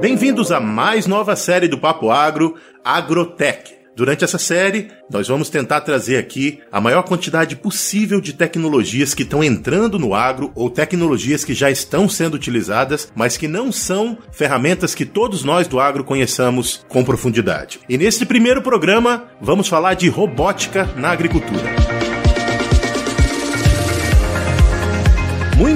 Bem-vindos a mais nova série do Papo Agro, Agrotech. Durante essa série, nós vamos tentar trazer aqui a maior quantidade possível de tecnologias que estão entrando no agro ou tecnologias que já estão sendo utilizadas, mas que não são ferramentas que todos nós do agro conheçamos com profundidade. E nesse primeiro programa, vamos falar de robótica na agricultura.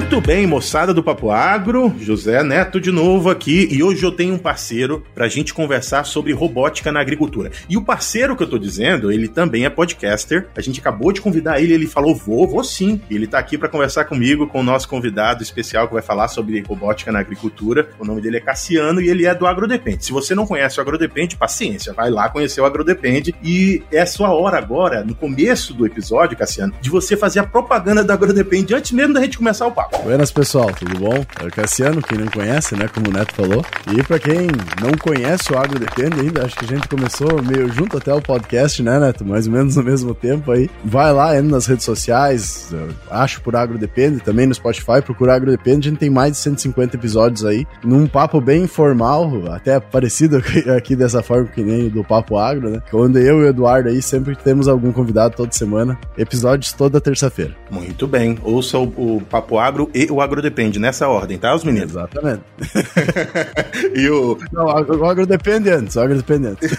Muito bem, moçada do Papo Agro, José Neto de novo aqui e hoje eu tenho um parceiro para a gente conversar sobre robótica na agricultura. E o parceiro que eu tô dizendo, ele também é podcaster. A gente acabou de convidar ele, ele falou: "Vou, vou sim". E ele tá aqui para conversar comigo com o nosso convidado especial que vai falar sobre robótica na agricultura. O nome dele é Cassiano e ele é do Agrodepende. Se você não conhece o Agrodepende, paciência, vai lá conhecer o Agrodepende e é a sua hora agora, no começo do episódio, Cassiano, de você fazer a propaganda do Agrodepende antes mesmo da gente começar o papo. Buenas, pessoal, tudo bom? É o Cassiano, quem não conhece, né, como o Neto falou. E para quem não conhece o Agro Depende ainda, acho que a gente começou meio junto até o podcast, né, Neto? Mais ou menos no mesmo tempo aí. Vai lá, entra nas redes sociais, acho por Agro Depende, também no Spotify, procura Agro Depende, a gente tem mais de 150 episódios aí, num papo bem informal, até parecido aqui dessa forma que nem do Papo Agro, né? Onde eu e o Eduardo aí sempre temos algum convidado toda semana, episódios toda terça-feira. Muito bem, ouça o, o Papo Agro agro e o agro depende, nessa ordem, tá, os meninos? Exatamente. e o. Não, o agro depende antes, o agro depende antes.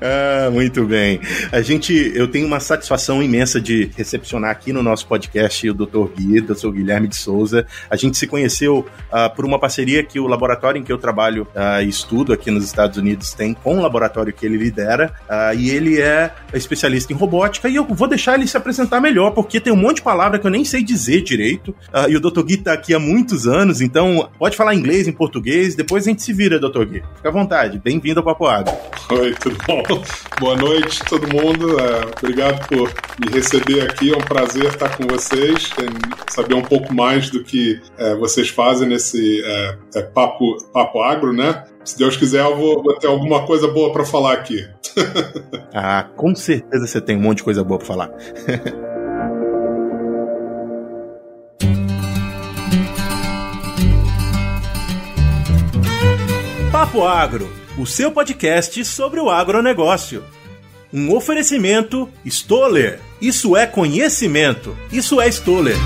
ah, muito bem. A gente, eu tenho uma satisfação imensa de recepcionar aqui no nosso podcast o Dr. Gui, eu sou Guilherme de Souza. A gente se conheceu uh, por uma parceria que o laboratório em que eu trabalho uh, e estudo aqui nos Estados Unidos tem com o laboratório que ele lidera, uh, e ele é especialista em robótica, e eu vou deixar ele se apresentar melhor, porque tem um monte de palavra que eu nem sei dizer direito, e o Dr. Gui está aqui há muitos anos, então pode falar inglês, em português, depois a gente se vira, Dr. Gui. Fica à vontade, bem-vindo ao Papo Água. Oi, tudo bom? Boa noite, todo mundo. É, obrigado por me receber aqui. É um prazer estar com vocês, saber um pouco mais do que é, vocês fazem nesse é, é, papo, papo agro, né? Se Deus quiser, eu vou, vou ter alguma coisa boa para falar aqui. ah, com certeza você tem um monte de coisa boa para falar. Papo Agro o seu podcast sobre o agronegócio. Um oferecimento Stoller. Isso é conhecimento. Isso é Stoller.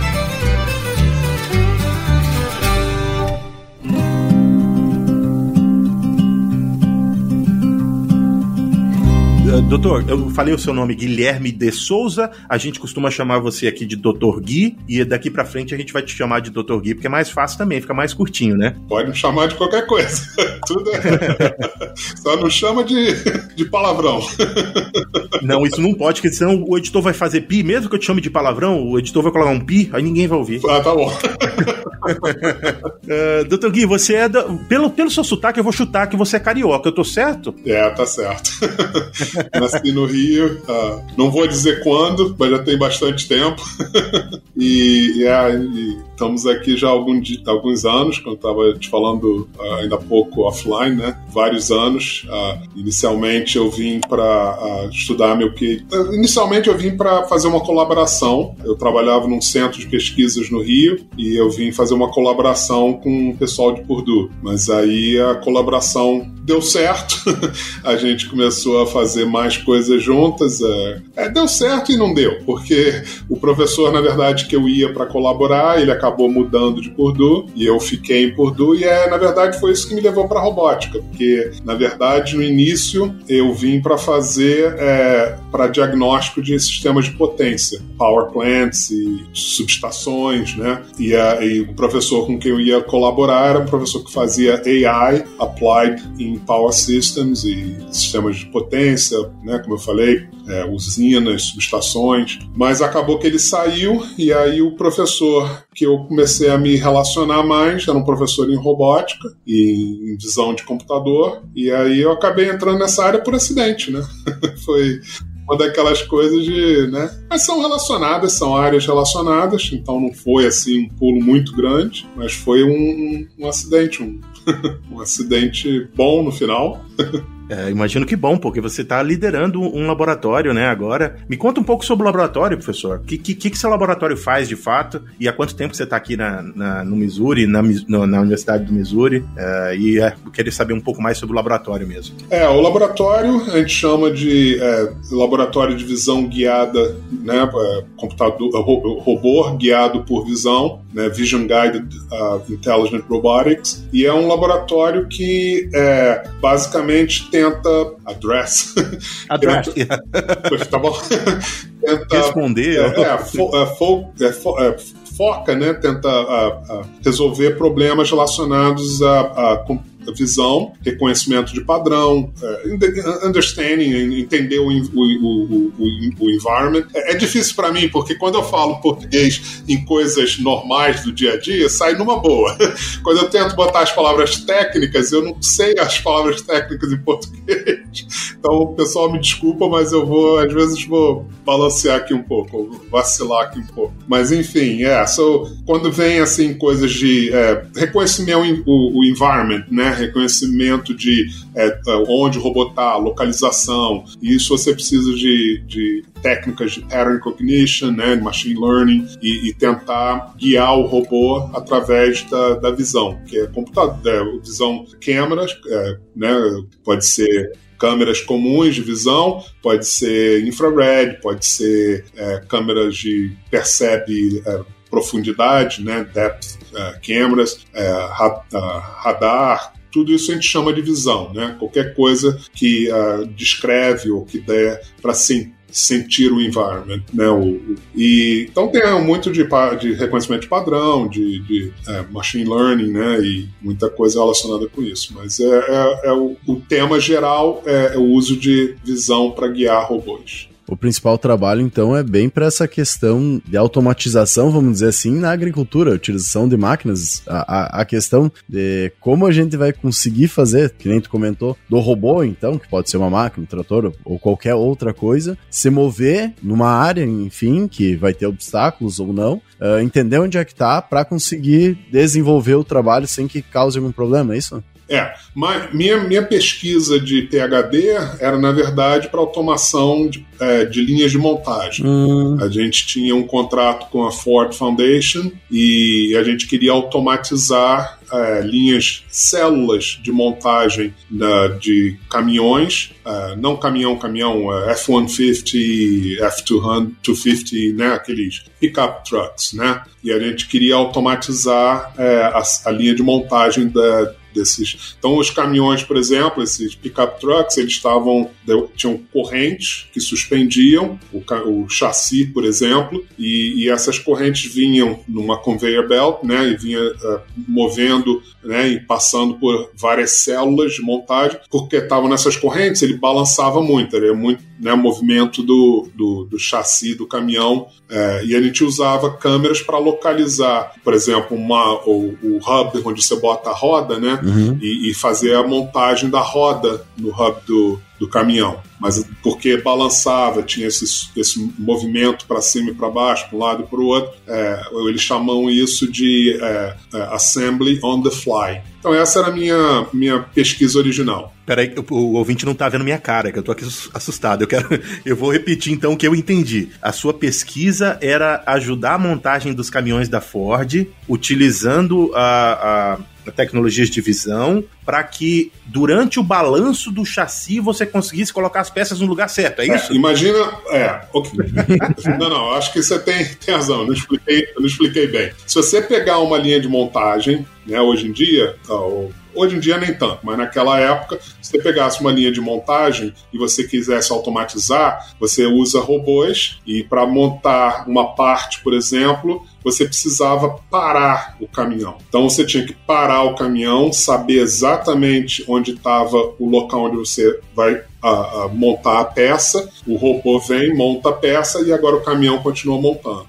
Doutor, eu falei o seu nome, Guilherme de Souza. A gente costuma chamar você aqui de Doutor Gui. E daqui pra frente a gente vai te chamar de Doutor Gui, porque é mais fácil também, fica mais curtinho, né? Pode me chamar de qualquer coisa. Tudo é... Só não chama de, de palavrão. Não, isso não pode, porque senão o editor vai fazer pi. Mesmo que eu te chame de palavrão, o editor vai colocar um pi, aí ninguém vai ouvir. Ah, tá bom. uh, doutor Gui, você é. Da... Pelo, pelo seu sotaque, eu vou chutar que você é carioca, eu tô certo? É, tá certo. Nasci no Rio, uh, não vou dizer quando, mas já tem bastante tempo. e, e, estamos aqui já há algum, alguns anos, como eu estava te falando uh, ainda há pouco offline, né? Vários anos. inicialmente eu vim para estudar meu que. Inicialmente eu vim para fazer uma colaboração. Eu trabalhava num centro de pesquisas no Rio e eu vim fazer uma colaboração com o pessoal de Purdue. Mas aí a colaboração deu certo, a gente começou a fazer mais coisas juntas. É, é, deu certo e não deu, porque o professor, na verdade, que eu ia para colaborar, ele acabou mudando de Purdue e eu fiquei em Purdue e é, na verdade foi isso que me levou para robótica, porque na verdade no início eu vim para fazer é, para diagnóstico de sistemas de potência, power plants e subestações, né? E, a, e o professor com quem eu ia colaborar era um professor que fazia AI applied em power systems e sistemas de potência, né, como eu falei, é, usinas, subestações, mas acabou que ele saiu e aí o professor que eu comecei a me relacionar mais era um professor em robótica e em visão de computador e aí eu acabei entrando nessa área por acidente, né? Foi uma daquelas coisas de, né? Mas são relacionadas, são áreas relacionadas, então não foi assim um pulo muito grande, mas foi um, um, um acidente, um, um acidente bom no final. É, imagino que bom, porque você está liderando um laboratório, né, agora. Me conta um pouco sobre o laboratório, professor. O que, que, que seu laboratório faz de fato e há quanto tempo você está aqui na, na, no Missouri, na, na Universidade do Missouri? É, e é, queria saber um pouco mais sobre o laboratório mesmo. É, o laboratório a gente chama de é, laboratório de visão guiada, né, é, computador, robô guiado por visão, né, Vision Guided uh, Intelligent Robotics, e é um laboratório que é, basicamente tenta address. Address. tenta, tá bom. tenta, Responder. É, é, fo, é, fo, é, fo, é, foca, né, tenta a, a resolver problemas relacionados a, a visão, reconhecimento de padrão, uh, understanding, entender o, o, o, o environment. É, é difícil para mim, porque quando eu falo português em coisas normais do dia a dia, sai numa boa. quando eu tento botar as palavras técnicas, eu não sei as palavras técnicas em português. Então, o pessoal me desculpa, mas eu vou, às vezes, vou balancear aqui um pouco, vacilar aqui um pouco. Mas, enfim, é. So, quando vem, assim, coisas de é, reconhecimento o, o environment, né? Reconhecimento de é, é onde o robô está, localização. Isso você precisa de, de técnicas de pattern recognition, né, machine learning, e, e, tentar guiar o robô através da, da visão, que é computador, é, visão câmeras, é, né, pode ser câmeras comuns de visão, pode ser infrared, pode ser é, câmeras de percebe é, profundidade, né, depth uh, cameras, uh, radar, tudo isso a gente chama de visão, né? Qualquer coisa que uh, descreve ou que der para sim, sentir o environment, né? O, o, e então tem muito de, de reconhecimento de padrão, de, de é, machine learning, né? E muita coisa relacionada com isso. Mas é, é, é o, o, tema geral é, é o uso de visão para guiar robôs. O principal trabalho, então, é bem para essa questão de automatização, vamos dizer assim, na agricultura, utilização de máquinas, a, a, a, questão de como a gente vai conseguir fazer, que nem tu comentou, do robô, então, que pode ser uma máquina, um trator ou qualquer outra coisa, se mover numa área, enfim, que vai ter obstáculos ou não, uh, entender onde é que tá para conseguir desenvolver o trabalho sem que cause algum problema, é isso? É, mas minha, minha pesquisa de PHD era, na verdade, para automação de, é, de, linhas de montagem. Hum. A gente tinha um contrato com a Ford Foundation e a gente queria automatizar é, linhas, células de montagem da, de caminhões, é, não caminhão, caminhão, é, F-150, F-250, né, aqueles pickup trucks, né? E a gente queria automatizar é, a, a linha de montagem da, desses. Então, os caminhões, por exemplo, esses pickup trucks, eles estavam tinham correntes que suspendiam o, o chassi, por exemplo, e, e, essas correntes vinham numa conveyor belt, né, e vinha uh, movendo, né, e passando por várias células de montagem, porque estavam nessas correntes, ele balançava muito, era muito, né, o movimento do, do, do chassi do caminhão, uh, e a gente usava câmeras para localizar, por exemplo, uma, o, o hub onde você bota a roda, né, uhum. e, e, fazer a montagem da roda no hub do, do caminhão. Mas porque balançava, tinha esse, esse movimento para cima e para baixo, para um lado e para o outro, é, eles chamam isso de é, é, assembly on the fly. Então essa era a minha, minha pesquisa original. Peraí, o, o ouvinte não tá vendo minha cara, que eu tô aqui assustado. Eu quero. Eu vou repetir então o que eu entendi. A sua pesquisa era ajudar a montagem dos caminhões da Ford, utilizando a, a tecnologias de visão para que durante o balanço do chassi você conseguisse colocar as peças no lugar certo, é, é isso? É, imagina, é, okay. não, não, acho que você tem, tem razão, eu não expliquei, eu não expliquei bem. Se você pegar uma linha de montagem, né, hoje em dia, ou Hoje em dia nem tanto, mas naquela época, se você pegasse uma linha de montagem e você quisesse automatizar, você usa robôs e para montar uma parte, por exemplo, você precisava parar o caminhão. Então você tinha que parar o caminhão, saber exatamente onde estava o local onde você vai a, a montar a peça, o robô vem, monta a peça e agora o caminhão continua montando.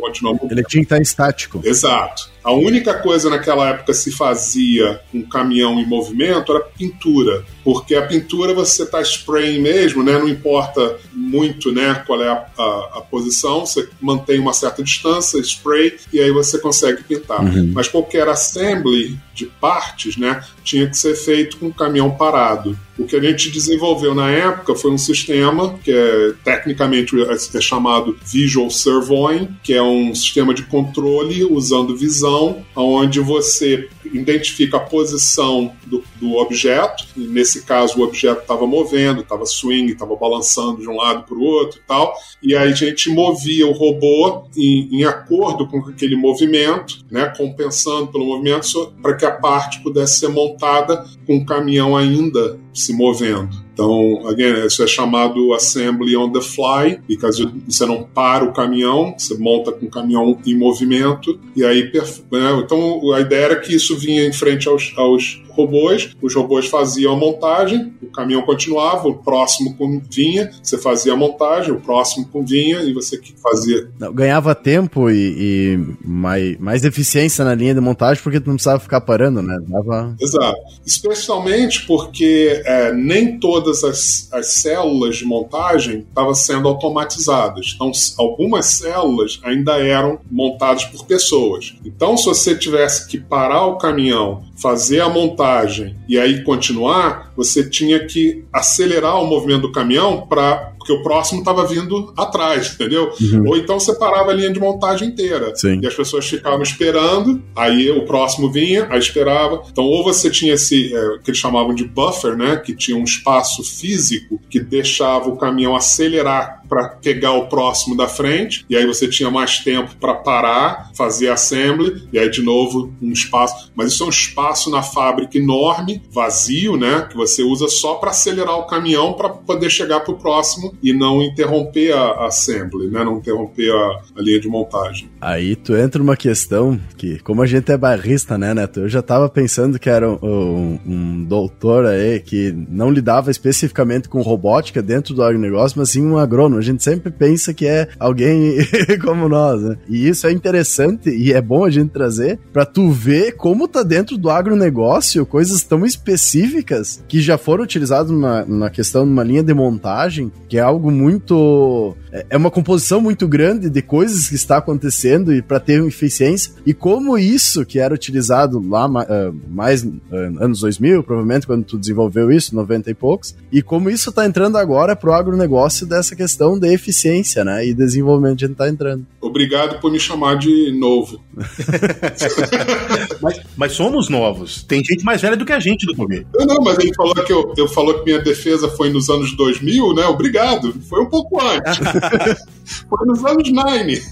Continua montando. Ele tinha que estar estático. Exato. A única coisa naquela época se fazia um caminhão em movimento era pintura, porque a pintura você está spraying mesmo, né? Não importa muito, né? Qual é a, a, a, posição, você mantém uma certa distância, spray e aí você consegue pintar. Uhum. Mas qualquer assembly de partes, né? Tinha que ser feito com o caminhão parado. O que a gente desenvolveu na época foi um sistema que é tecnicamente é chamado Visual Servoing, que é um sistema de controle usando visão, onde você identifica a posição do, do objeto. Nesse caso, o objeto estava movendo, estava swing, estava balançando de um lado para o outro e tal. E aí a gente movia o robô em, em acordo com aquele movimento, né, compensando pelo movimento, para que a parte pudesse ser montada com o caminhão ainda se movendo. Então, again, isso é chamado assembly on the fly, because você não para o caminhão, você monta com o caminhão em movimento, e aí, né, então a ideia era que isso vinha em frente aos, aos robôs, os robôs faziam a montagem, o caminhão continuava, o próximo vinha, você fazia a montagem, o próximo vinha e você fazia. Ganhava tempo e, e mais, mais eficiência na linha de montagem porque tu não precisava ficar parando, né? Dava... Exato. Especialmente porque é, nem todas as, as células de montagem estavam sendo automatizadas. Então, algumas células ainda eram montadas por pessoas. Então, se você tivesse que parar o caminhão fazer a montagem e aí continuar, você tinha que acelerar o movimento do caminhão para porque o próximo estava vindo atrás, entendeu? Uhum. Ou então você parava a linha de montagem inteira. Sim. E as pessoas ficavam esperando, aí o próximo vinha, aí esperava. Então, ou você tinha esse, é, que eles chamavam de buffer, né? Que tinha um espaço físico que deixava o caminhão acelerar para pegar o próximo da frente, e aí você tinha mais tempo para parar, fazer assembly, e aí de novo um espaço. Mas isso é um espaço na fábrica enorme, vazio, né? Que você usa só para acelerar o caminhão para poder chegar para o próximo e não interromper a, assembly, né? Não interromper a, a, linha de montagem. Aí tu entra numa questão que, como a gente é barrista, né, Neto? Eu já estava pensando que era um, um, um, doutor aí que não lidava especificamente com robótica dentro do agronegócio, mas sim um agrônomo. A gente sempre pensa que é alguém como nós, né? E isso é interessante e é bom a gente trazer para tu ver como tá dentro do agronegócio coisas tão específicas que já foram utilizadas na, na questão de uma linha de montagem, que é algo muito. É, é uma composição muito grande de coisas que está acontecendo e para ter eficiência. E como isso, que era utilizado lá uh, mais uh, anos 2000, provavelmente quando tu desenvolveu isso, 90 e poucos, e como isso está entrando agora pro agronegócio dessa questão de eficiência, né? E desenvolvimento a gente tá entrando. Obrigado por me chamar de novo. mas, mas, somos novos. Tem gente mais velha do que a gente do comer. Não, não, mas ele falou que eu, eu falou que minha defesa foi nos anos 2000, né? Obrigado. Foi um pouco antes. foi nos anos 9.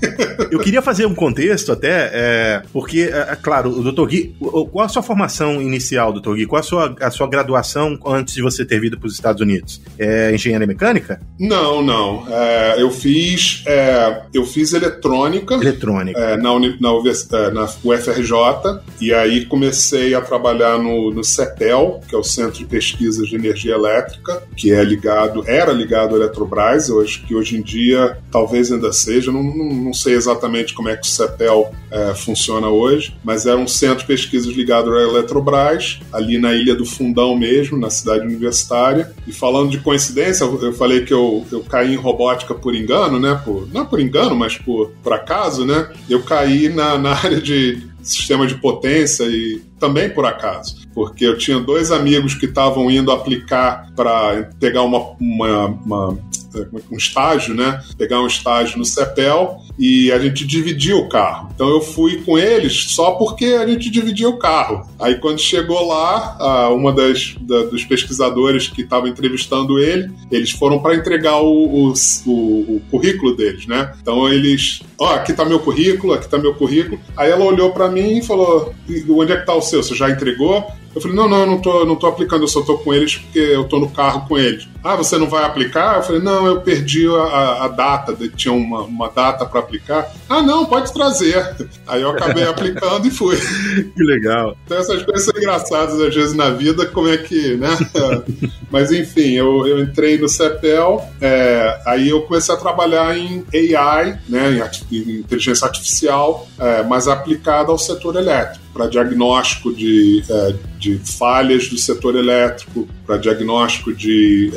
eu queria fazer um contexto até, é, porque, é, é claro, o Dr. Gui, qual a sua formação inicial, Dr. Gui? Qual a sua, a sua graduação antes de você ter vindo para os Estados Unidos? É engenharia mecânica? Não, não. É, eu fiz é, eu fiz eletrônica. Eletrônica. É, na, na, é, na, UFRJ. E aí comecei a trabalhar no, no CEPEL, que é o Centro de Pesquisas de Energia Elétrica, que é ligado, era ligado à Eletrobras, hoje, que hoje em dia talvez ainda seja. Não, não, não sei exatamente como é que o CEPEL é, funciona hoje, mas era um centro de pesquisas ligado à Eletrobras, ali na Ilha do Fundão mesmo, na cidade universitária. E falando de coincidência, eu falei que eu, eu caí em robótica por engano, né? Por, não por engano, mas por, por acaso, né? Eu caí na, na área de sistema de potência e também por acaso, porque eu tinha dois amigos que estavam indo aplicar para pegar uma, uma, uma é um estágio, né? Pegar um estágio no CEPEL e a gente dividia o carro. Então eu fui com eles só porque a gente dividia o carro. Aí quando chegou lá, uma das da, dos pesquisadores que estava entrevistando ele, eles foram para entregar o, o, o, o, currículo deles, né? Então eles, ó, oh, aqui tá meu currículo, aqui tá meu currículo. Aí ela olhou para mim e falou: onde é que tá o seu? Você já entregou? Eu falei, não, não, eu não tô, não tô aplicando, eu só tô com eles porque eu tô no carro com eles. Ah, você não vai aplicar? Eu falei, não, eu perdi a, a data, tinha uma, uma data para aplicar. Ah, não, pode trazer. Aí eu acabei aplicando e fui. Que legal. Então essas coisas são engraçadas às vezes na vida, como é que, né? Mas enfim, eu, eu entrei no CEPEL, é, aí eu comecei a trabalhar em AI, né, em, em inteligência artificial, é, mas aplicada ao setor elétrico para diagnóstico de, é, de falhas do setor elétrico, para diagnóstico de,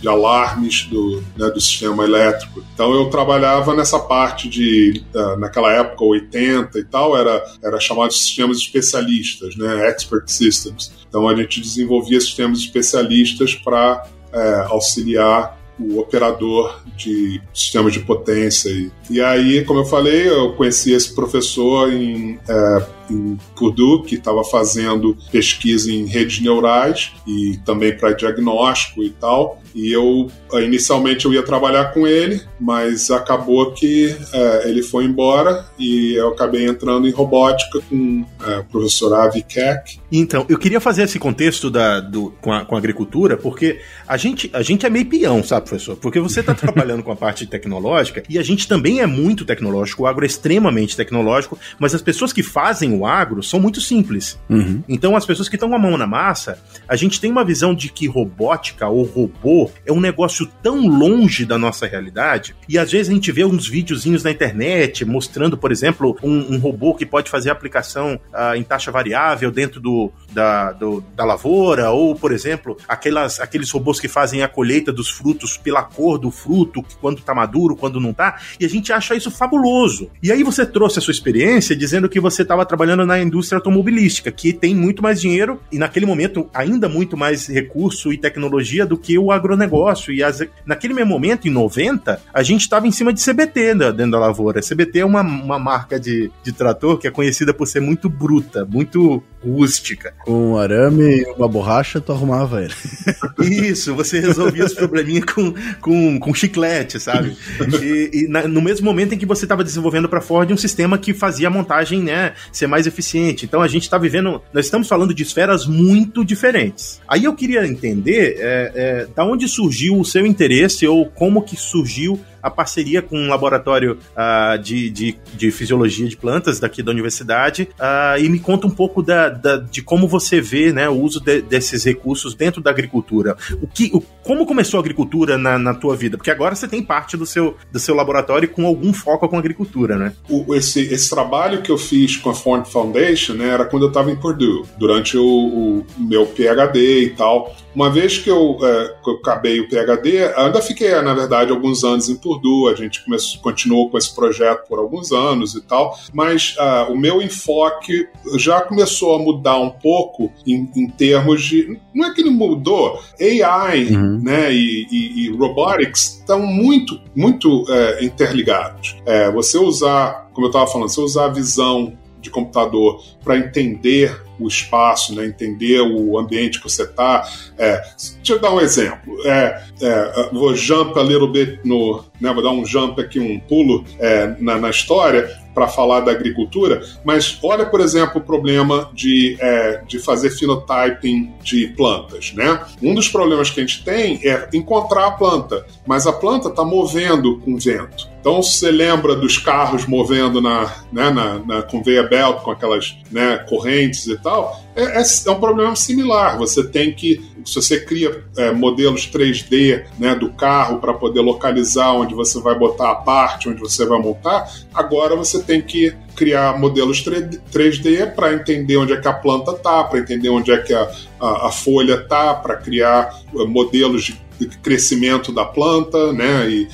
de alarmes do, né, do sistema elétrico. Então eu trabalhava nessa parte de, é, naquela época, 80 e tal, era, era chamado de sistemas especialistas, né, expert systems. Então a gente desenvolvia sistemas especialistas para é, auxiliar o operador de sistemas de potência. E, e aí, como eu falei, eu conheci esse professor em, é, em Purdue, que estava fazendo pesquisa em redes neurais e também para diagnóstico e tal. E eu, inicialmente, eu ia trabalhar com ele, mas acabou que é, ele foi embora e eu acabei entrando em robótica com é, o professor Avi Keck. Então, eu queria fazer esse contexto da, do, com, a, com a agricultura, porque a gente, a gente é meio peão, sabe, professor? Porque você está trabalhando com a parte tecnológica e a gente também é muito tecnológico, o agro é extremamente tecnológico, mas as pessoas que fazem o agro são muito simples. Uhum. Então, as pessoas que estão com a mão na massa, a gente tem uma visão de que robótica ou robô é um negócio tão longe da nossa realidade, e às vezes a gente vê uns videozinhos na internet mostrando, por exemplo, um, um robô que pode fazer aplicação uh, em taxa variável dentro do, da, do, da lavoura, ou, por exemplo, aquelas, aqueles robôs que fazem a colheita dos frutos pela cor do fruto, quando tá maduro, quando não tá, e a gente acha isso fabuloso. E aí você trouxe a sua experiência dizendo que você estava trabalhando na indústria automobilística, que tem muito mais dinheiro e naquele momento ainda muito mais recurso e tecnologia do que o agronegócio. E as, naquele mesmo momento, em 90, a gente estava em cima de CBT né, dentro da lavoura. CBT é uma, uma marca de, de trator que é conhecida por ser muito bruta, muito rústica. Com um arame e uma borracha, tu arrumava ele. Isso, você resolvia os probleminhas com, com, com chiclete, sabe? E, e na, no mesmo momento em que você estava desenvolvendo para Ford um sistema que fazia a montagem né, ser mais eficiente. Então a gente está vivendo, nós estamos falando de esferas muito diferentes. Aí eu queria entender é, é, da onde surgiu o seu interesse ou como que surgiu a parceria com um laboratório uh, de, de, de, fisiologia de plantas daqui da universidade uh, e me conta um pouco da, da, de como você vê né, o uso de, desses recursos dentro da agricultura. O que, o, como começou a agricultura na, na tua vida? Porque agora você tem parte do seu, do seu laboratório com algum foco com a agricultura, né? O, esse, esse trabalho que eu fiz com a Ford Foundation né, era quando eu estava em Purdue, durante o, o, meu PhD e tal. Uma vez que eu, é, que eu acabei o PhD, ainda fiquei, na verdade, alguns anos em Purdue, a gente começou, continuou com esse projeto por alguns anos e tal, mas uh, o meu enfoque já começou a mudar um pouco em, em termos de. Não é que ele mudou, AI uhum. né, e, e, e robotics estão muito, muito é, interligados. É, você usar, como eu estava falando, você usar a visão de computador para entender o espaço, né, entender o ambiente que você está. É, deixa eu dar um exemplo. É, é, vou jump a little bit no. Né, vou dar um jump aqui, um pulo é, na, na história para falar da agricultura, mas olha, por exemplo, o problema de, é, de fazer phenotyping de plantas. Né? Um dos problemas que a gente tem é encontrar a planta, mas a planta está movendo com vento. Então, se você lembra dos carros movendo na, né, na, na conveyor belt com aquelas né, correntes e tal, é, é, é, um problema similar. Você tem que, se você cria é, modelos 3D né, do carro para poder localizar onde você vai botar a parte, onde você vai montar, agora você tem que criar modelos 3D para entender onde é que a planta está, para entender onde é que a, a, a folha está, para criar é, modelos de crescimento da planta, né? E,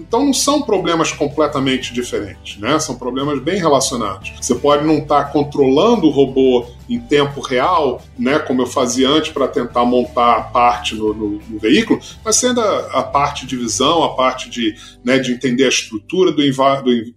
então não são problemas completamente diferentes, né? São problemas bem relacionados. Você pode não estar tá controlando o robô em tempo real, né, como eu fazia antes para tentar montar a parte no, no, no veículo, mas sendo a, a, parte de visão, a parte de, né, de entender a estrutura do,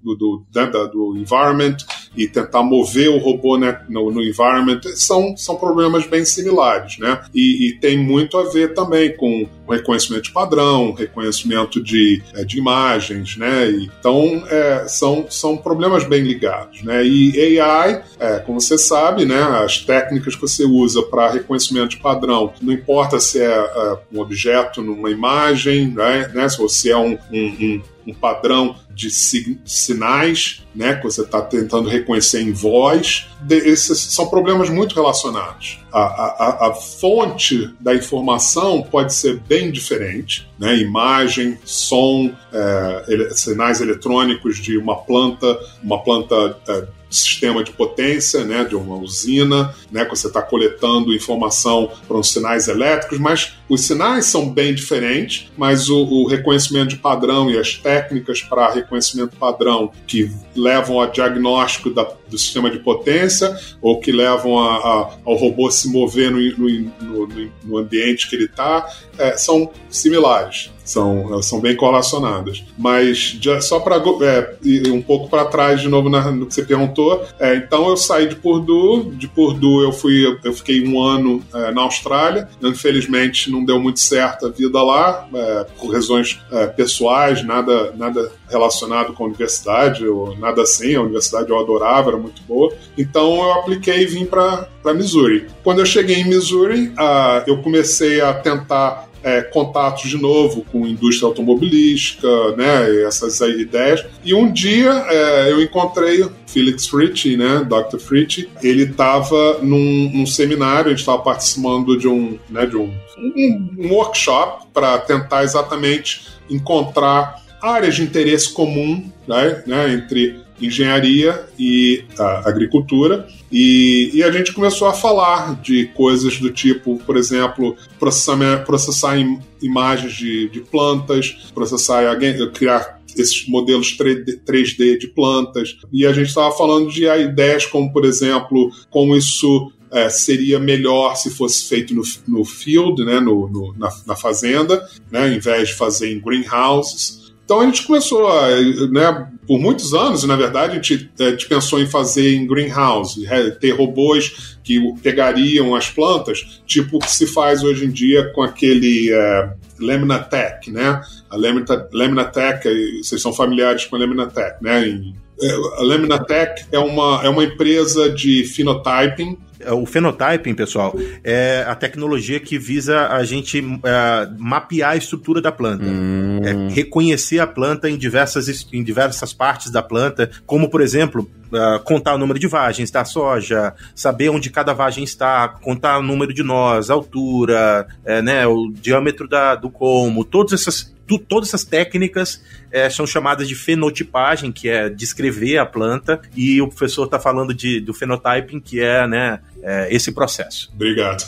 do, do, né, do environment e tentar mover o robô né, no, no environment, são, são problemas bem similares. Né? E, e tem muito a ver também com reconhecimento de padrão, reconhecimento de, é, de imagens, né? Então, é, são, são problemas bem ligados, né? E AI, é, como você sabe, né, as técnicas que você usa para reconhecimento de padrão, não importa se é, é um objeto numa imagem, né, né se você é um, um, um um padrão de sinais, né, que você está tentando reconhecer em voz. esses são problemas muito relacionados. A, a, a, fonte da informação pode ser bem diferente, né, imagem, som, é, sinais eletrônicos de uma planta, uma planta é, sistema de potência, né, de uma usina, né, que você está coletando informação para os sinais elétricos, mas os sinais são bem diferentes, mas o, o reconhecimento de padrão e as técnicas para reconhecimento padrão que levam ao diagnóstico da, do sistema de potência ou que levam a, a, ao robô se mover no, no, no, no ambiente que ele está, é, são similares são, são bem correlacionadas. Mas já, só para é, ir um pouco para trás de novo na, no que você perguntou, é, então eu saí de Purdue, de Purdue eu fui, eu fiquei um ano é, na Austrália. Infelizmente não deu muito certo a vida lá, é, por razões é, pessoais, nada, nada relacionado com a universidade ou nada assim. A universidade eu adorava, era muito boa. Então eu apliquei e vim para Missouri. Quando eu cheguei em Missouri, uh, eu comecei a tentar é, contatos de novo com indústria automobilística, né, essas ideias. E um dia é, eu encontrei Felix Fritz, né, Dr. Fritz, ele estava num, num, seminário, a gente estava participando de um, né, de um, um, um workshop para tentar exatamente encontrar áreas de interesse comum né, né, entre engenharia e agricultura. E, e, a gente começou a falar de coisas do tipo, por exemplo, processar im imagens de, de, plantas, processar, criar esses modelos 3D de plantas. E a gente estava falando de ideias como, por exemplo, como isso é, seria melhor se fosse feito no, no field, né, no, no na, na, fazenda, né, ao invés de fazer em greenhouses. Então a gente começou né, por muitos anos, na verdade, a gente, a gente pensou em fazer em greenhouse, ter robôs que pegariam as plantas, tipo o que se faz hoje em dia com aquele é, né? A Laminatec, vocês são familiares com a Laminatec, né? É, a Laminatec é uma, é uma empresa de phenotyping é, o phenotyping, pessoal, é a tecnologia que visa a gente é, mapear a estrutura da planta. Hum. É, reconhecer a planta em diversas, em diversas partes da planta, como, por exemplo, uh, contar o número de vagens da soja, saber onde cada vagem está, contar o número de nós, a altura, é, né, o diâmetro da, do como, todas essas, tu, todas essas técnicas é, são chamadas de fenotipagem, que é descrever a planta, e o professor está falando de, do phenotyping, que é, né, é, esse processo. Obrigado.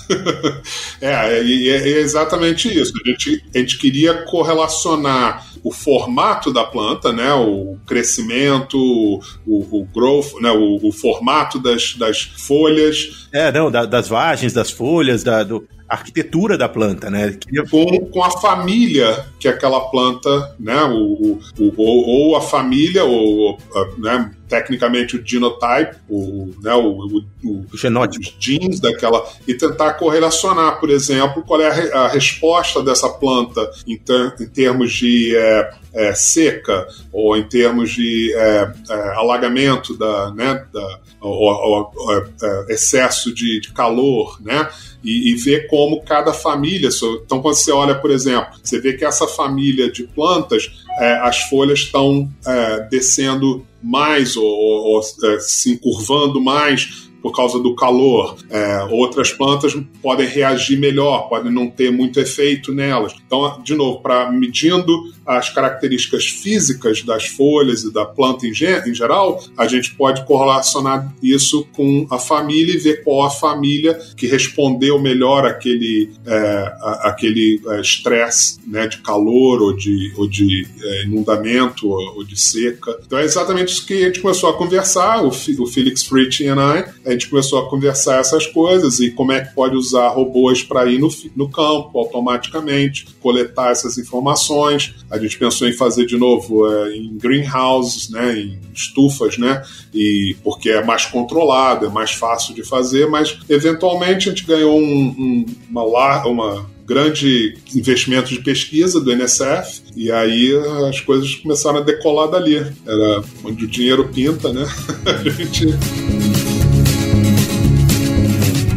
é, é, é, exatamente isso. A gente, a gente queria correlacionar o formato da planta, né, o crescimento, o, o growth, né, o, o formato das, das folhas. É, não, da, das vagens, das folhas, da, do, arquitetura da planta, né? Com, com a família que aquela planta, né? O, o, o ou a família, ou né? Tecnicamente o genotype, o, né, o, o, o genótipo, os genes daquela, e tentar correlacionar, por exemplo, qual é a, a resposta dessa planta em, ter, em termos de é, é, seca ou em termos de é, é alagamento da, né, da, ou, ou, é, excesso de, de calor, né? E, e, ver como cada família. Então, quando você olha, por exemplo, você vê que essa família de plantas, é, as folhas estão é, descendo mais ou, ou, ou é, se encurvando mais por causa do calor. É, outras plantas podem reagir melhor, podem não ter muito efeito nelas. Então, de novo, para medindo as características físicas das folhas e da planta em, em, geral, a gente pode correlacionar isso com a família e ver qual a família que respondeu melhor àquele é, aquele é, estresse né, de calor ou de, ou de é, inundamento ou, ou, de seca. Então é exatamente isso que a gente começou a conversar, o, o Felix Fritz e I, a gente começou a conversar essas coisas e como é que pode usar robôs para ir no, no campo automaticamente, coletar essas informações. A gente pensou em fazer de novo é, em greenhouses, né, em estufas, né, e porque é mais controlado, é mais fácil de fazer, mas eventualmente a gente ganhou um, um, uma, uma grande investimento de pesquisa do NSF, e aí as coisas começaram a decolar dali. Era onde o dinheiro pinta, né? a gente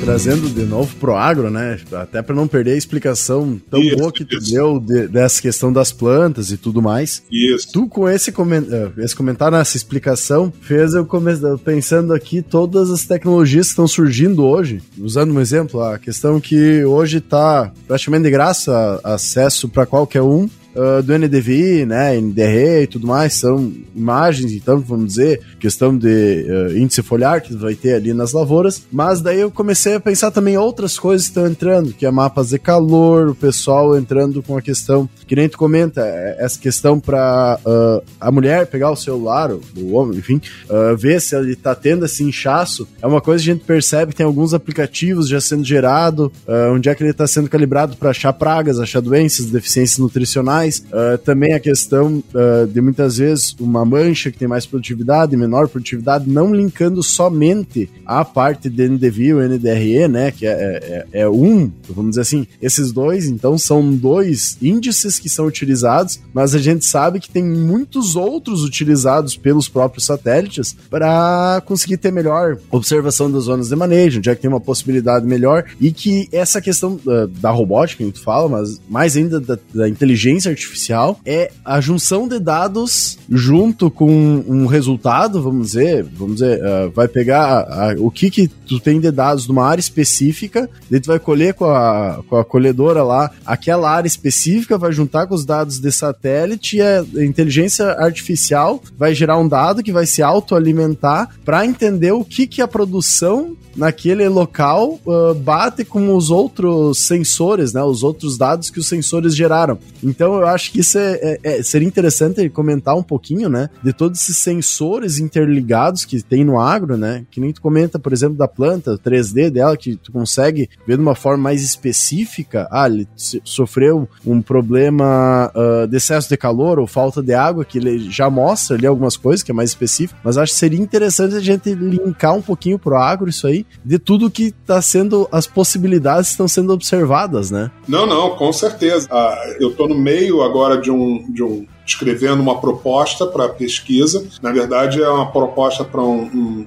Trazendo de novo pro agro, né? Até para não perder a explicação tão isso, boa que tu isso. deu de, dessa questão das plantas e tudo mais. Isso. Tu com esse, coment eh, esse comentário, essa explicação, fez eu começar pensando aqui todas as tecnologias que estão surgindo hoje. Usando um exemplo, a questão que hoje está praticamente de graça acesso para qualquer um uh, do NDVI, né, NDR e tudo mais, são imagens, então, vamos dizer, questão de uh, índice foliar que vai ter ali nas lavouras, mas daí eu comecei a pensar também outras coisas que estão entrando, que é mapas de calor, o pessoal entrando com a questão, que nem tu comenta, é, essa questão para uh, a mulher pegar o celular, o homem, enfim, ver se ele tá tendo esse inchaço, é uma coisa que a gente percebe tem alguns aplicativos já sendo gerado, onde é que ele está sendo calibrado para achar pragas, achar doenças, deficiências nutricionais, mais. Uh, também a questão uh, de muitas vezes uma mancha que tem mais produtividade, menor produtividade, não linkando somente a parte de NDVI e o NDRE, né? Que é, é, é, um, vamos dizer assim, esses dois, então são dois índices que são utilizados, mas a gente sabe que tem muitos outros utilizados pelos próprios satélites para conseguir ter melhor observação das zonas de manejo, já que tem uma possibilidade melhor e que essa questão uh, da robótica que tu fala, mas mais ainda da, da inteligência artificial é a junção de dados junto com um resultado, vamos dizer, vamos dizer, uh, vai pegar o que que tu tem de dados numa área específica, daí tu vai colher com a, com a colhedora lá aquela área específica, vai juntar com os dados de satélite e a inteligência artificial vai gerar um dado que vai se autoalimentar para entender o que que a produção naquele local uh, bate com os outros sensores, né? Os outros dados que os sensores geraram. Então eu acho que isso é, é, é, seria interessante comentar um pouquinho, né? De todos esses sensores interligados que tem no agro, né? Que nem tu comenta, por exemplo, da planta, 3D dela, que tu consegue ver de uma forma mais específica. Ah, ele sofreu um problema uh, de excesso de calor ou falta de água, que ele já mostra ali algumas coisas que é mais específico, mas acho que seria interessante a gente linkar um pouquinho pro agro isso aí de tudo que está sendo, as possibilidades estão sendo observadas, né? Não, não, com certeza. Ah, eu estou no meio agora de um, de um escrevendo uma proposta para pesquisa. Na verdade, é uma proposta para um, um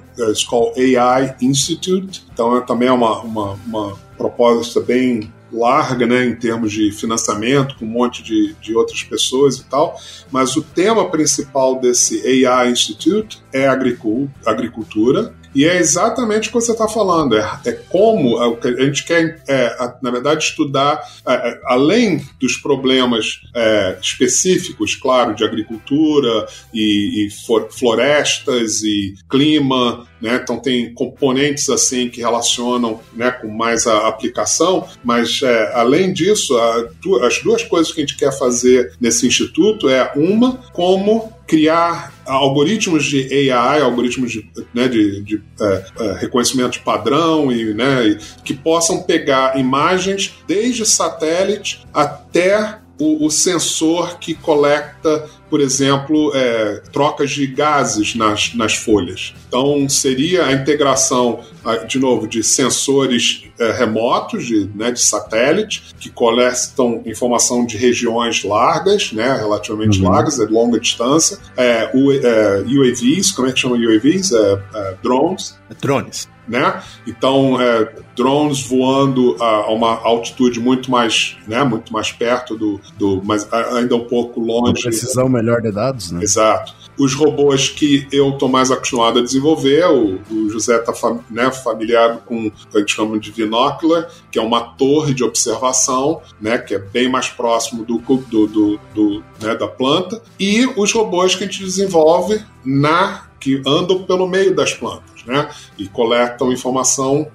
é, AI Institute. Então, é, também é uma, uma, uma proposta bem larga, né, em termos de financiamento, com um monte de, de outras pessoas e tal, mas o tema principal desse AI Institute é agricultura, e é exatamente o que você está falando. É, é como é, a gente quer, é, na verdade, estudar, é, é, além dos problemas é, específicos, claro, de agricultura e, e florestas e clima, né? Então tem componentes assim que relacionam né, com mais a aplicação, mas é, além disso, a, as duas coisas que a gente quer fazer nesse instituto é uma como criar algoritmos de AI, algoritmos de, né, de, de é, é, reconhecimento de padrão e, né, que possam pegar imagens desde satélite até o, o sensor que coleta por exemplo, é, trocas de gases nas, nas folhas. Então, seria a integração, de novo, de sensores é, remotos, de, né, de satélite, que coletam informação de regiões largas, né, relativamente uhum. largas, de longa distância, é, UAVs, é, como é que chama UAVs? É, é, drones. Drones né? Então, é, drones voando a, uma altitude muito mais, né, muito mais perto do, do mas ainda um pouco longe. Uma precisão melhor de dados, né? Exato. Os robôs que eu estou mais acostumado a desenvolver, o, o José está né, familiar com o que a gente chama de binocular, que é uma torre de observação, né, que é bem mais próximo do, do, do, do né, da planta, e os robôs que a gente desenvolve na que andam pelo meio das plantas. Né? E coletam informação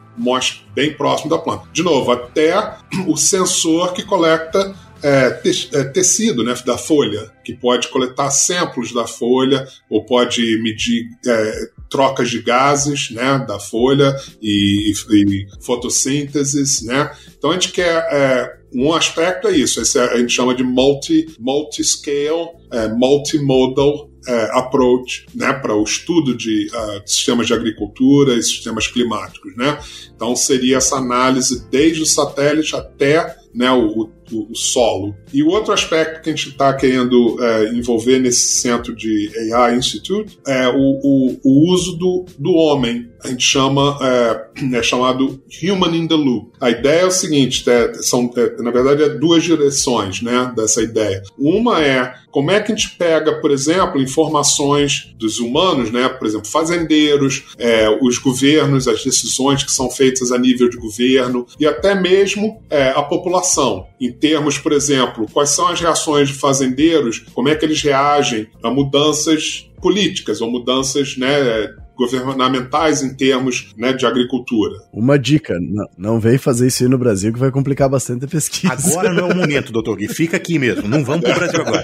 bem próximo da planta. De novo, até o sensor que coleta é, te, é, tecido né, da folha, que pode coletar samples da folha ou pode medir é, trocas de gases né, da folha e, e, fotossíntese. Né? Então a gente quer. É, um aspecto é isso, esse a gente chama de multi, multi-scale, é, multimodal é, approach né, para o estudo de uh, sistemas de agricultura e sistemas climáticos. Né? Então, seria essa análise desde o satélite até né, o, o, o, solo. E o outro aspecto que a gente está querendo é, envolver nesse centro de AI Institute é o, o, o uso do, do homem. A gente chama, é, é, chamado Human in the Loop. A ideia é o seguinte, é, são, é, na verdade, é duas direções né, dessa ideia. Uma é como é que a gente pega, por exemplo, informações dos humanos, né, por exemplo, fazendeiros, é, os governos, as decisões que são feitas a nível de governo e até mesmo a população. Em termos, por exemplo, quais são as reações de fazendeiros, como é que eles reagem a mudanças políticas ou mudanças né, governamentais em termos né, de agricultura. Uma dica, não, não vem fazer isso aí no Brasil que vai complicar bastante a pesquisa. Agora não é o momento, doutor Gui, fica aqui mesmo, não vamos para o Brasil agora.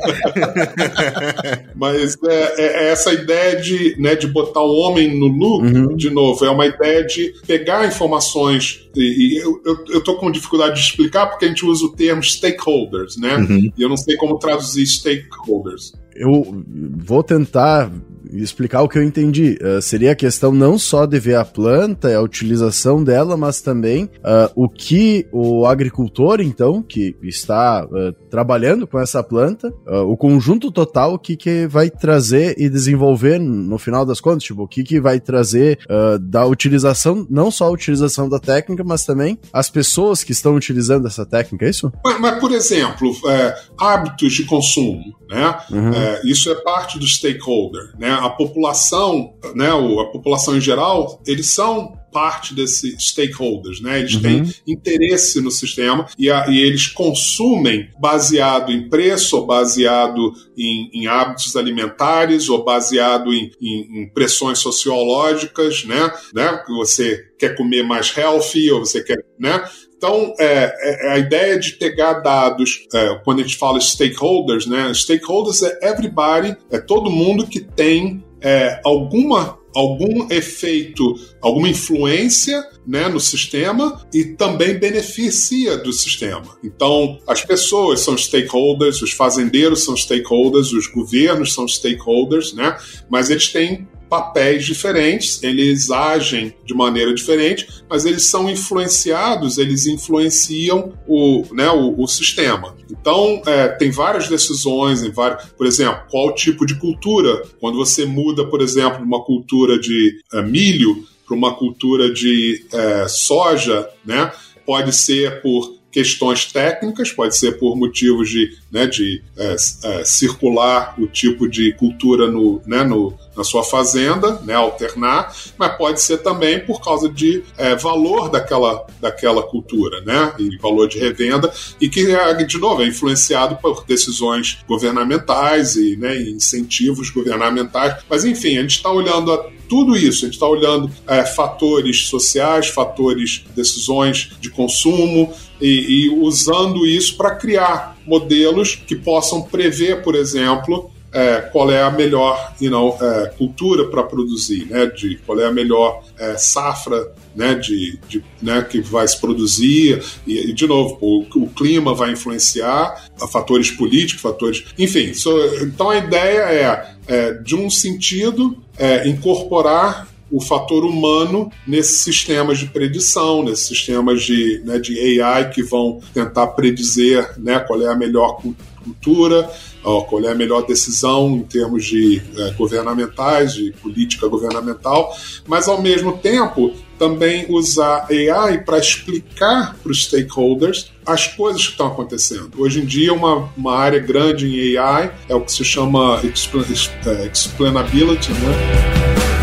Mas é, é, é, essa ideia de, né, de botar o homem no loop, uhum. de novo, é uma ideia de pegar informações, e, e eu estou com dificuldade de explicar porque a gente usa o termo stakeholders, né? Uhum. E eu não sei como traduzir stakeholders. Eu vou tentar explicar o que eu entendi. Uh, seria a questão não só de ver a planta, a utilização dela, mas também uh, o que o agricultor, então, que está uh, trabalhando com essa planta, o conjunto total, o que, que vai trazer e desenvolver no final das contas, tipo, o que, que vai trazer da utilização, não só a utilização da técnica, mas também as pessoas que estão utilizando essa técnica, é isso? Mas, mas por exemplo, é, hábitos de consumo, né? Uhum. É, isso é parte do stakeholder, né? A população, né, a população em geral, eles são parte desses stakeholders, né? Eles uhum. têm interesse no sistema e, a, e, eles consumem baseado em preço, ou baseado em, em hábitos alimentares, ou baseado em, em, em, pressões sociológicas, né? né? Que você quer comer mais healthy, ou você quer, né? Então, é, é, a ideia de pegar dados, é, quando a gente fala stakeholders, né? Stakeholders é everybody, é todo mundo que tem é, alguma algum efeito, alguma influência né, no sistema e também beneficia do sistema. Então, as pessoas são stakeholders, os fazendeiros são stakeholders, os governos são stakeholders, né, mas eles têm papéis diferentes, eles agem de maneira diferente, mas eles são influenciados, eles influenciam o, né, o, o sistema. Então, é, tem várias decisões, em vários, por exemplo, qual tipo de cultura. Quando você muda, por exemplo, uma cultura de é, milho para uma cultura de é, soja, né, pode ser por questões técnicas, pode ser por motivos de, né, de é, é, circular o tipo de cultura no, né, no, na sua fazenda, né, alternar, mas pode ser também por causa de é, valor daquela, daquela cultura, né, e valor de revenda, e que, é, de novo, é influenciado por decisões governamentais e né, incentivos governamentais. Mas, enfim, a gente está olhando tudo isso. A gente está olhando é, fatores sociais, fatores, decisões de consumo e, e usando isso para criar modelos que possam prever, por exemplo, é, qual é a melhor you know, é, cultura para produzir, né, de qual é a melhor é, safra né, de, de, né, que vai se produzir, e, e de novo, o, o, clima vai influenciar, fatores políticos, fatores. Enfim, so, então a ideia é, é de um sentido, é, incorporar o fator humano nesses sistemas de predição, nesses sistemas de, né, de AI que vão tentar predizer né, qual é a melhor cultura, qual é a melhor decisão em termos de é, governamentais, de política governamental, mas ao mesmo tempo também usar AI para explicar para os stakeholders as coisas que estão acontecendo. Hoje em dia, uma, uma área grande em AI é o que se chama é, explainability, né?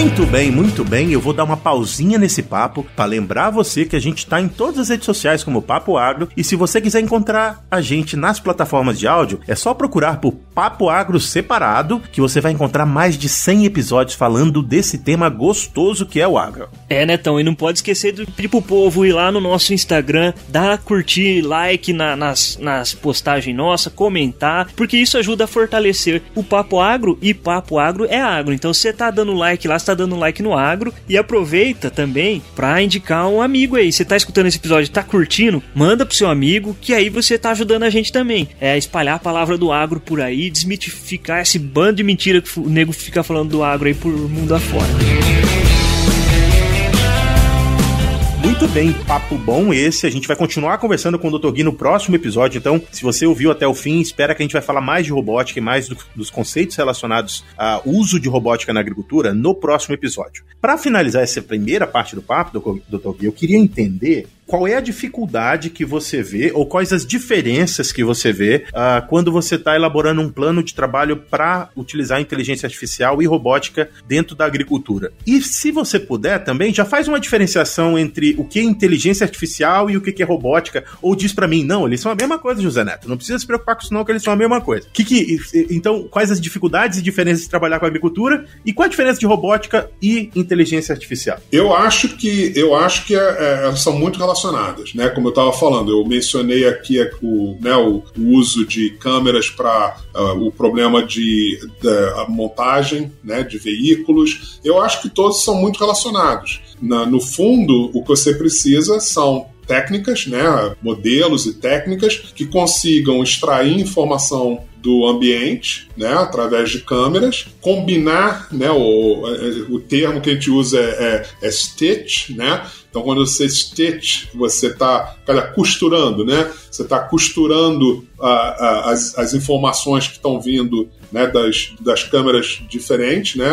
Muito bem, muito bem. Eu vou dar uma pausinha nesse papo para lembrar você que a gente está em todas as redes sociais como Papo Agro e se você quiser encontrar a gente nas plataformas de áudio, é só procurar por Papo Agro separado, que você vai encontrar mais de 100 episódios falando desse tema gostoso que é o agro. É, Netão, e não pode esquecer de pedir pro povo ir lá no nosso Instagram, dar curtir, like na, nas, nas postagens nossas, comentar, porque isso ajuda a fortalecer o Papo Agro e Papo Agro é agro. Então você tá dando like lá, você tá dando like no agro e aproveita também para indicar um amigo aí. Você tá escutando esse episódio, tá curtindo? Manda pro seu amigo, que aí você tá ajudando a gente também. É espalhar a palavra do agro por aí, desmitificar esse bando de mentira que o nego fica falando do agro aí por mundo afora. Muito bem, papo bom esse. A gente vai continuar conversando com o Dr. Gui no próximo episódio. Então, se você ouviu até o fim, espera que a gente vai falar mais de robótica e mais do, dos conceitos relacionados ao uso de robótica na agricultura no próximo episódio. Para finalizar essa primeira parte do papo, Dr. Gui, eu queria entender qual é a dificuldade que você vê ou quais as diferenças que você vê uh, quando você está elaborando um plano de trabalho para utilizar inteligência artificial e robótica dentro da agricultura. E se você puder também, já faz uma diferenciação entre o que é inteligência artificial e o que é robótica, ou diz para mim, não, eles são a mesma coisa, José Neto, não precisa se preocupar com isso não, que eles são a mesma coisa. Que que, então, quais as dificuldades e diferenças de trabalhar com agricultura e qual a diferença de robótica e inteligência artificial? Eu acho que, eu acho que é, é, são muito relacionadas relacionadas, né? Como eu estava falando, eu mencionei aqui o, né, o, o uso de câmeras para uh, ah, o problema de, de montagem, né, de veículos. Eu acho que todos são muito relacionados. Na, no fundo, o que você precisa são técnicas, né, modelos e técnicas que consigam extrair informação do ambiente, né, através de câmeras, combinar, né, o, o termo que a gente usa é, é, é stitch, né, então, quando você stitch, você está costurando, né? Você está costurando a, a, as, as informações que estão vindo né, das, das câmeras diferentes, né?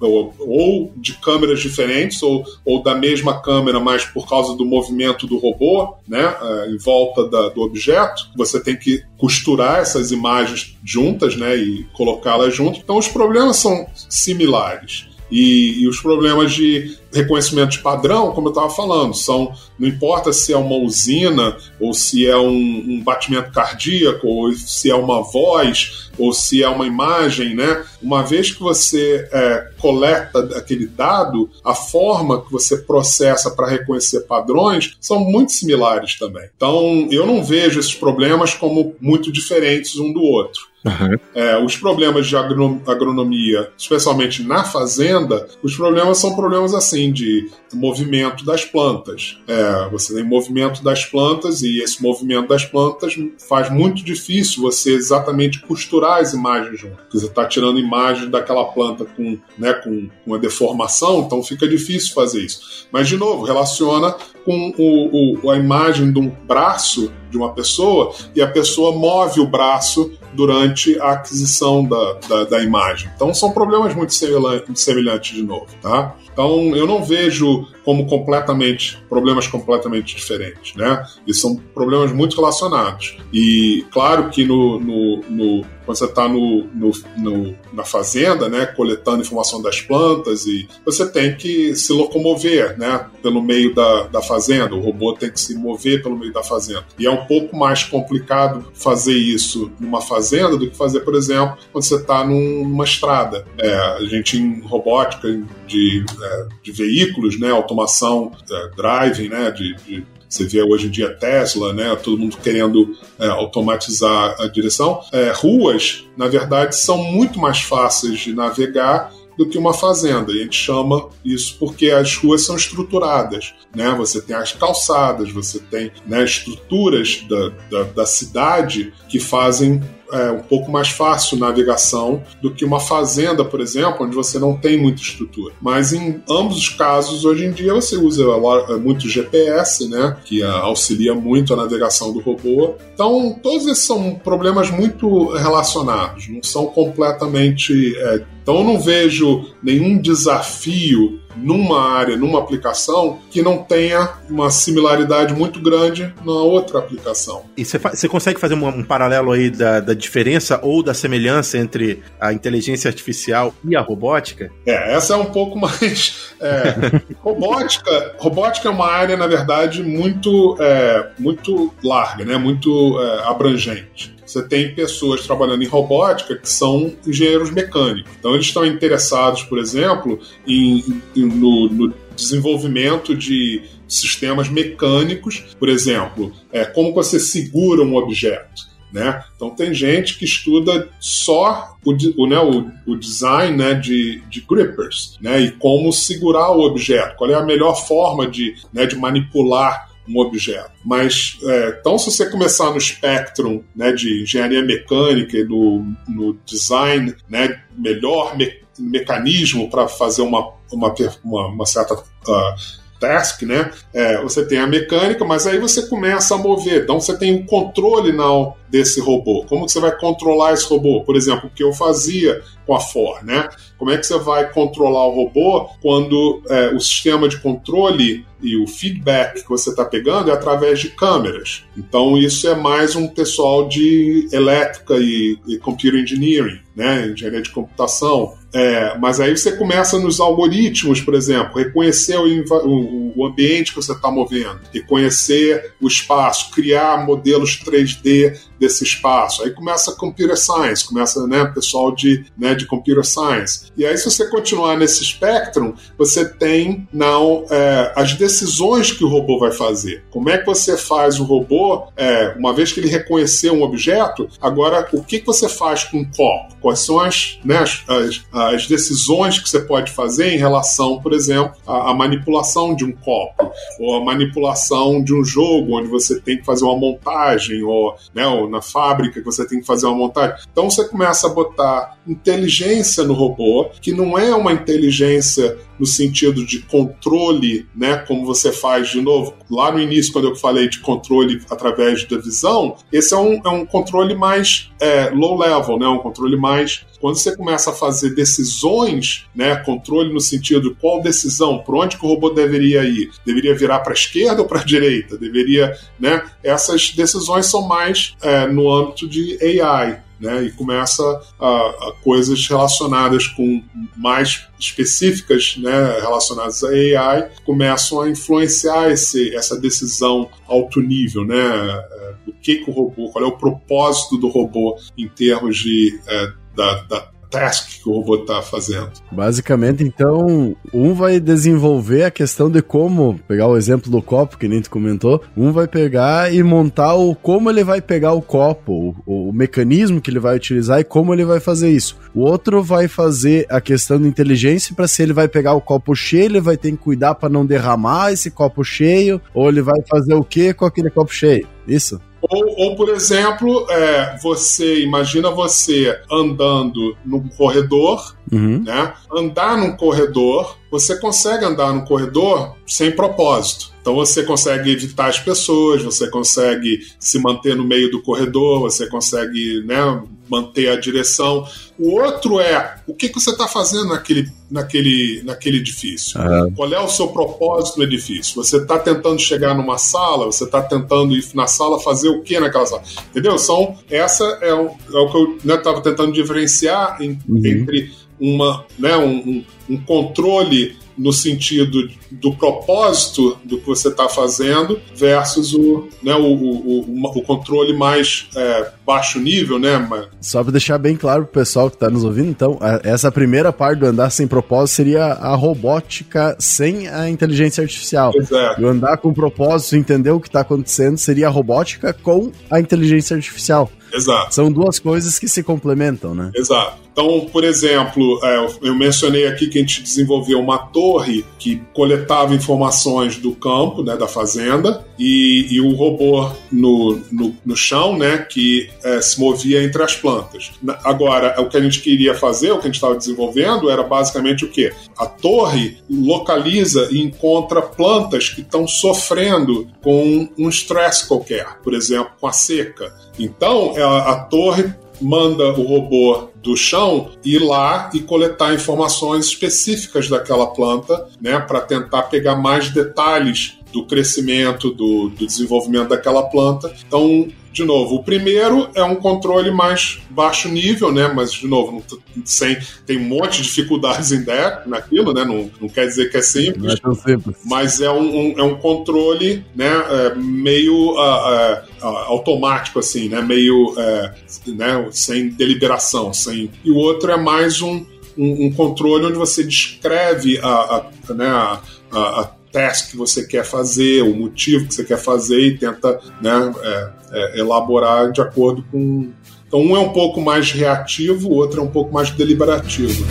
Ou, ou, de câmeras diferentes, ou, ou da mesma câmera, mas por causa do movimento do robô, né? Em volta da, do objeto. Você tem que costurar essas imagens juntas, né? E colocá-las juntas. Então, os problemas são similares. E, e, os problemas de reconhecimento de padrão, como eu estava falando, são não importa se é uma usina ou se é um, um, batimento cardíaco ou se é uma voz ou se é uma imagem, né? Uma vez que você é, coleta aquele dado, a forma que você processa para reconhecer padrões são muito similares também. Então, eu não vejo esses problemas como muito diferentes um do outro. Uhum. É, os problemas de agronomia, especialmente na fazenda, os problemas são problemas assim de movimento das plantas. É, você tem movimento das plantas e esse movimento das plantas faz muito difícil você exatamente costurar as imagens junto. Você está tirando imagens daquela planta com, né, com uma deformação, então fica difícil fazer isso. Mas, de novo, relaciona com o, o, a imagem de um braço de uma pessoa e a pessoa move o braço durante a aquisição da, da, da imagem. Então são problemas muito semelhantes de novo, tá? Então eu não vejo como completamente problemas completamente diferentes, né? E são problemas muito relacionados. E claro que no, no, no quando você está no, no, no, na fazenda, né, coletando informação das plantas e você tem que se locomover, né, pelo meio da, da fazenda. O robô tem que se mover pelo meio da fazenda. E é um pouco mais complicado fazer isso numa fazenda do que fazer, por exemplo, quando você está numa estrada. É, a gente em robótica de, é, de veículos, né, automação, é, driving, né, de, de você vê hoje em dia Tesla, né? Todo mundo querendo é, automatizar a direção. É, ruas, na verdade, são muito mais fáceis de navegar do que uma fazenda. E a gente chama isso porque as ruas são estruturadas, né? Você tem as calçadas, você tem né, estruturas da, da, da cidade que fazem é, um pouco mais fácil navegação do que uma fazenda, por exemplo, onde você não tem muita estrutura. Mas em ambos os casos, hoje em dia, você usa é, muito GPS, né, que auxilia muito a navegação do robô. Então, todos esses são problemas muito relacionados, não são completamente. É, então, eu não vejo nenhum desafio numa área, numa aplicação, que não tenha uma similaridade muito grande na outra aplicação. E você consegue fazer um, um paralelo aí da, da, diferença ou da semelhança entre a inteligência artificial e a robótica? É, essa é um pouco mais. É, robótica, robótica é uma área, na verdade, muito, é, muito larga, né? muito é, abrangente. Você tem pessoas trabalhando em robótica que são engenheiros mecânicos. Então, eles estão interessados, por exemplo, em, em no, no desenvolvimento de sistemas mecânicos, por exemplo, é, como você segura um objeto. Né? Então tem gente que estuda só o, o, né, o, o design né, de, de grippers né, e como segurar o objeto, qual é a melhor forma de, né, de manipular um objeto. Mas, é, então, se você começar no espectro né, de engenharia mecânica e no, no design, né, melhor me, mecanismo para fazer uma, uma, uma, uma certa uh, task, né? É, você tem a mecânica, mas aí você começa a mover. Então você tem o um controle não desse robô. Como que você vai controlar esse robô? Por exemplo, o que eu fazia com a Ford, né? Como é que você vai controlar o robô quando é, o sistema de controle e o feedback que você está pegando é através de câmeras? Então isso é mais um pessoal de elétrica e, e computer engineering, né? Engenharia de computação. É, mas aí você começa nos algoritmos, por exemplo, reconhecer o, o ambiente que você está movendo, reconhecer o espaço, criar modelos 3D desse espaço. Aí começa computer science, começa né, pessoal de, né, de computer science. E aí, se você continuar nesse espectro, você tem não é, as decisões que o robô vai fazer. Como é que você faz o robô, é, uma vez que ele reconheceu um objeto, agora o que, que você faz com o copo? Quais são as, né, as, as, as decisões que você pode fazer em relação, por exemplo, à manipulação de um copo, ou a manipulação de um jogo onde você tem que fazer uma montagem, ou, né, ou na fábrica que você tem que fazer uma montagem. Então você começa a botar inteligência no robô, que não é uma inteligência no sentido de controle, né, como você faz de novo. Lá no início, quando eu falei de controle através da visão, esse é um, é um controle mais é, low level, né, um controle mais. Quando você começa a fazer decisões, né, controle no sentido qual decisão, por onde que o robô deveria ir, deveria virar para a esquerda ou para a direita, deveria, né, essas decisões são mais é, no âmbito de AI né? E começa a, a, coisas relacionadas com mais específicas, né? Relacionadas a AI, começam a influenciar esse, essa decisão alto nível, né? É, do que, que o robô, qual é o propósito do robô em termos de é, da, da task que o robô está fazendo. Basicamente, então, um vai desenvolver a questão de como, pegar o exemplo do copo que nem tu comentou, um vai pegar e montar o como ele vai pegar o copo, o, o mecanismo que ele vai utilizar e como ele vai fazer isso. O outro vai fazer a questão de inteligência para se ele vai pegar o copo cheio, ele vai ter que cuidar para não derramar esse copo cheio, ou ele vai fazer o que com aquele copo cheio. Isso? Ou, ou por exemplo, é, você imagina você andando num corredor, uhum. né? Andar num corredor, você consegue andar num corredor sem propósito. Então você consegue evitar as pessoas, você consegue se manter no meio do corredor, você consegue né, manter a direção. O outro é o que, que você está fazendo naquele, naquele, naquele edifício? Uhum. Qual é o seu propósito no edifício? Você está tentando chegar numa sala, você está tentando ir na sala fazer o que naquela sala? Entendeu? São, essa é o, é o que eu estava né, tentando diferenciar em, uhum. entre uma, né, um, um controle no sentido do propósito do que você está fazendo versus o, né, o, o, o, o controle mais é, baixo nível, né? Só para deixar bem claro pro pessoal que está nos ouvindo, então, essa primeira parte do andar sem propósito seria a robótica sem a inteligência artificial. Exato. E o andar com propósito, entender o que está acontecendo, seria a robótica com a inteligência artificial. Exato. São duas coisas que se complementam, né? Exato. Então, por exemplo, é, eu mencionei aqui que a gente desenvolveu uma torre que coletava informações do campo, né, da fazenda, e, e o robô no, no, no chão, né, que é, se movia entre as plantas. Agora, o que a gente queria fazer, o que a gente estava desenvolvendo, era basicamente o quê? A torre localiza e encontra plantas que estão sofrendo com um estresse qualquer, por exemplo, com a seca. Então, a, a torre manda o robô do chão ir lá e coletar informações específicas daquela planta, né, para tentar pegar mais detalhes do crescimento, do, do, desenvolvimento daquela planta. Então, de novo, o primeiro é um controle mais baixo nível, né? Mas, de novo, sem, tem um monte de dificuldades em deck naquilo, né? Não, não quer dizer que é simples. Não é tão simples. Mas é um, um é um controle né, é, meio uh, uh, automático, assim, né? Meio uh, né, sem deliberação. Sem... E o outro é mais um, um, um controle onde você descreve a, a, né, a, a task que você quer fazer, o motivo que você quer fazer e tenta né, é, é, elaborar de acordo com. Então, um é um pouco mais reativo, o outro é um pouco mais deliberativo.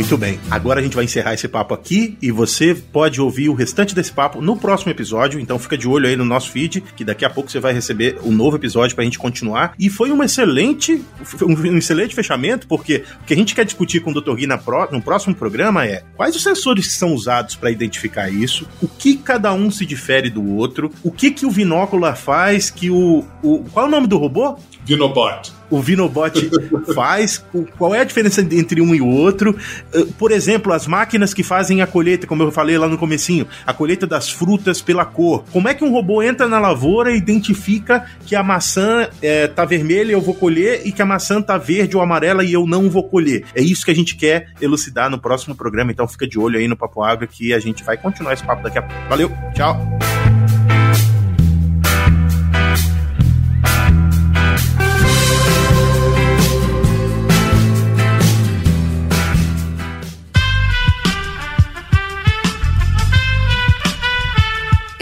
Muito bem. Agora a gente vai encerrar esse papo aqui e você pode ouvir o restante desse papo no próximo episódio. Então fica de olho aí no nosso feed, que daqui a pouco você vai receber um novo episódio pra gente continuar. E foi um excelente, um excelente fechamento, porque o que a gente quer discutir com o Dr. Gui no próximo programa é quais os sensores que são usados para identificar isso, o que cada um se difere do outro, o que que o binóculo faz, que o, o qual é o nome do robô? Vinobot. O Vinobot faz, qual é a diferença entre um e o outro? Eh, por exemplo, as máquinas que fazem a colheita, como eu falei lá no comecinho, a colheita das frutas pela cor. Como é que um robô entra na lavoura e identifica que a maçã é, tá vermelha e eu vou colher e que a maçã tá verde ou amarela e eu não vou colher? É isso que a gente quer elucidar no próximo programa, então fica de olho aí no Papo Água que a gente vai continuar esse papo daqui a pouco. Valeu, tchau!